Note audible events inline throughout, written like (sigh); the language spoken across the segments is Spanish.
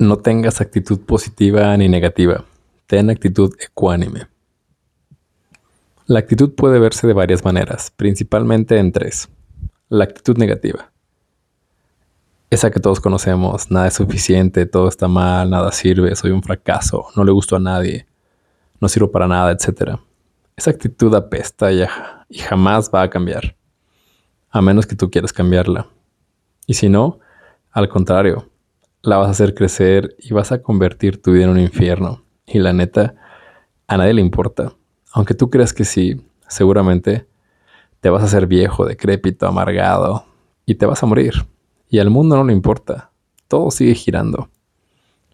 No tengas actitud positiva ni negativa. Ten actitud ecuánime. La actitud puede verse de varias maneras, principalmente en tres. La actitud negativa. Esa que todos conocemos, nada es suficiente, todo está mal, nada sirve, soy un fracaso, no le gusto a nadie, no sirvo para nada, etc. Esa actitud apesta y, y jamás va a cambiar, a menos que tú quieras cambiarla. Y si no, al contrario, la vas a hacer crecer y vas a convertir tu vida en un infierno. Y la neta, a nadie le importa. Aunque tú creas que sí, seguramente te vas a hacer viejo, decrépito, amargado y te vas a morir. Y al mundo no le importa. Todo sigue girando.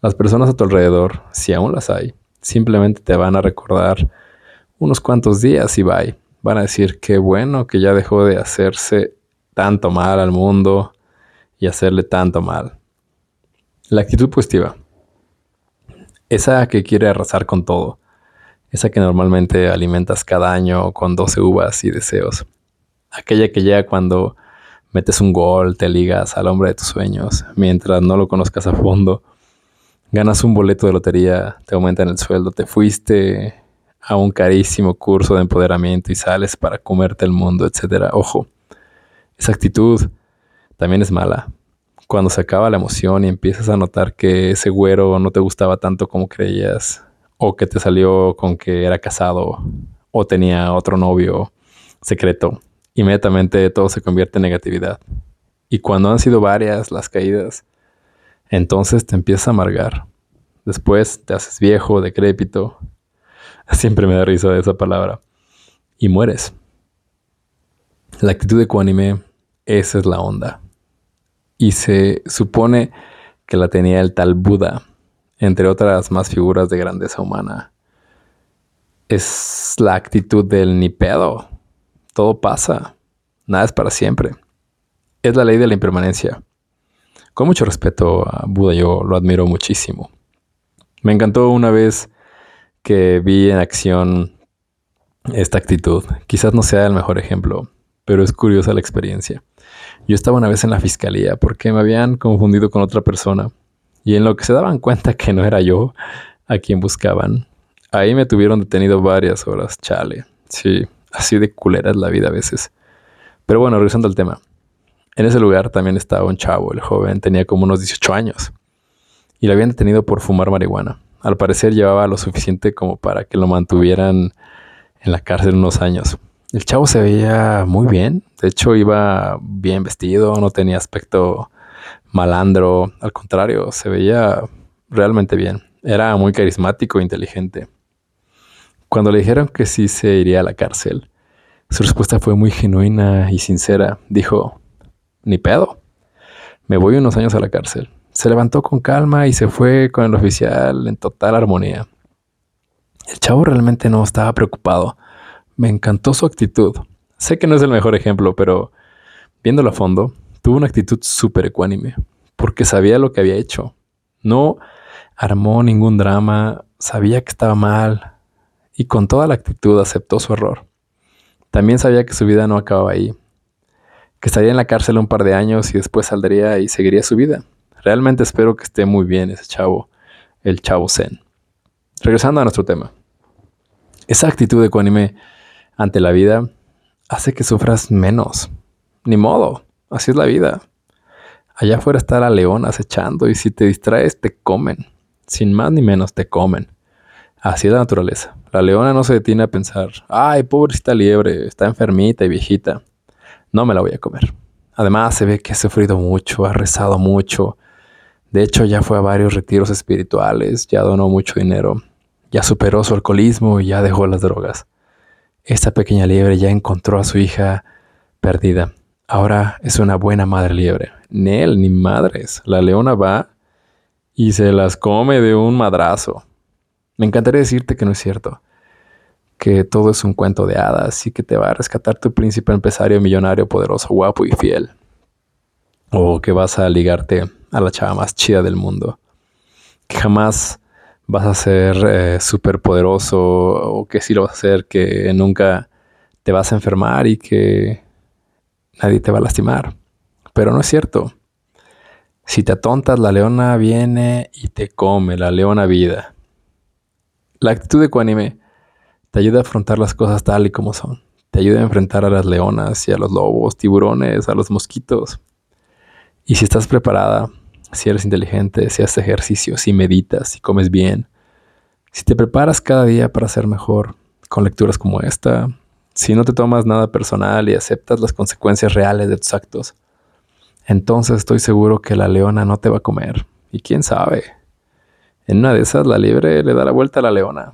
Las personas a tu alrededor, si aún las hay, simplemente te van a recordar unos cuantos días y bye. Van a decir qué bueno que ya dejó de hacerse tanto mal al mundo y hacerle tanto mal. La actitud positiva. Esa que quiere arrasar con todo. Esa que normalmente alimentas cada año con 12 uvas y deseos. Aquella que llega cuando metes un gol, te ligas al hombre de tus sueños, mientras no lo conozcas a fondo, ganas un boleto de lotería, te aumentan el sueldo, te fuiste a un carísimo curso de empoderamiento y sales para comerte el mundo, etc. Ojo, esa actitud también es mala. Cuando se acaba la emoción y empiezas a notar que ese güero no te gustaba tanto como creías, o que te salió con que era casado, o tenía otro novio secreto, inmediatamente todo se convierte en negatividad. Y cuando han sido varias las caídas, entonces te empiezas a amargar. Después te haces viejo, decrépito. (laughs) Siempre me da risa esa palabra. Y mueres. La actitud ecuánime, esa es la onda. Y se supone que la tenía el tal Buda, entre otras más figuras de grandeza humana. Es la actitud del ni pedo, todo pasa. Nada es para siempre. Es la ley de la impermanencia. Con mucho respeto a Buda, yo lo admiro muchísimo. Me encantó una vez que vi en acción esta actitud. Quizás no sea el mejor ejemplo, pero es curiosa la experiencia. Yo estaba una vez en la fiscalía porque me habían confundido con otra persona y en lo que se daban cuenta que no era yo a quien buscaban, ahí me tuvieron detenido varias horas, chale. Sí, Así de culera es la vida a veces. Pero bueno, regresando al tema. En ese lugar también estaba un chavo, el joven tenía como unos 18 años. Y lo habían detenido por fumar marihuana. Al parecer llevaba lo suficiente como para que lo mantuvieran en la cárcel unos años. El chavo se veía muy bien. De hecho, iba bien vestido, no tenía aspecto malandro. Al contrario, se veía realmente bien. Era muy carismático e inteligente. Cuando le dijeron que sí se iría a la cárcel, su respuesta fue muy genuina y sincera. Dijo, ni pedo, me voy unos años a la cárcel. Se levantó con calma y se fue con el oficial en total armonía. El chavo realmente no estaba preocupado. Me encantó su actitud. Sé que no es el mejor ejemplo, pero viéndolo a fondo, tuvo una actitud súper ecuánime, porque sabía lo que había hecho. No armó ningún drama, sabía que estaba mal, y con toda la actitud aceptó su error. También sabía que su vida no acababa ahí, que estaría en la cárcel un par de años y después saldría y seguiría su vida. Realmente espero que esté muy bien ese chavo, el chavo Zen. Regresando a nuestro tema. Esa actitud ecuánime ante la vida hace que sufras menos. Ni modo, así es la vida. Allá afuera está la leona acechando y si te distraes te comen. Sin más ni menos te comen. Así es la naturaleza. La leona no se detiene a pensar, ay, pobrecita liebre, está enfermita y viejita. No me la voy a comer. Además, se ve que ha sufrido mucho, ha rezado mucho. De hecho, ya fue a varios retiros espirituales, ya donó mucho dinero, ya superó su alcoholismo y ya dejó las drogas. Esta pequeña liebre ya encontró a su hija perdida. Ahora es una buena madre liebre. Ni él ni madres. La leona va y se las come de un madrazo. Me encantaría decirte que no es cierto, que todo es un cuento de hadas y que te va a rescatar tu príncipe empresario millonario, poderoso, guapo y fiel. O que vas a ligarte a la chava más chida del mundo. Que jamás vas a ser eh, súper poderoso o que sí lo vas a hacer, que nunca te vas a enfermar y que nadie te va a lastimar. Pero no es cierto. Si te atontas, la leona viene y te come, la leona vida. La actitud ecuánime te ayuda a afrontar las cosas tal y como son. Te ayuda a enfrentar a las leonas y a los lobos, tiburones, a los mosquitos. Y si estás preparada, si eres inteligente, si haces ejercicio, si meditas, si comes bien, si te preparas cada día para ser mejor con lecturas como esta, si no te tomas nada personal y aceptas las consecuencias reales de tus actos, entonces estoy seguro que la leona no te va a comer. Y quién sabe, en una de esas la liebre le da la vuelta a la leona.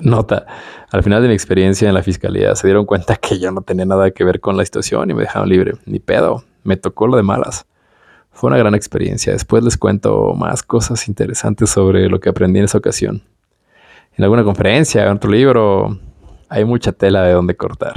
Nota, al final de mi experiencia en la fiscalía se dieron cuenta que yo no tenía nada que ver con la situación y me dejaron libre. Ni pedo, me tocó lo de malas. Fue una gran experiencia. Después les cuento más cosas interesantes sobre lo que aprendí en esa ocasión. En alguna conferencia, en otro libro, hay mucha tela de donde cortar.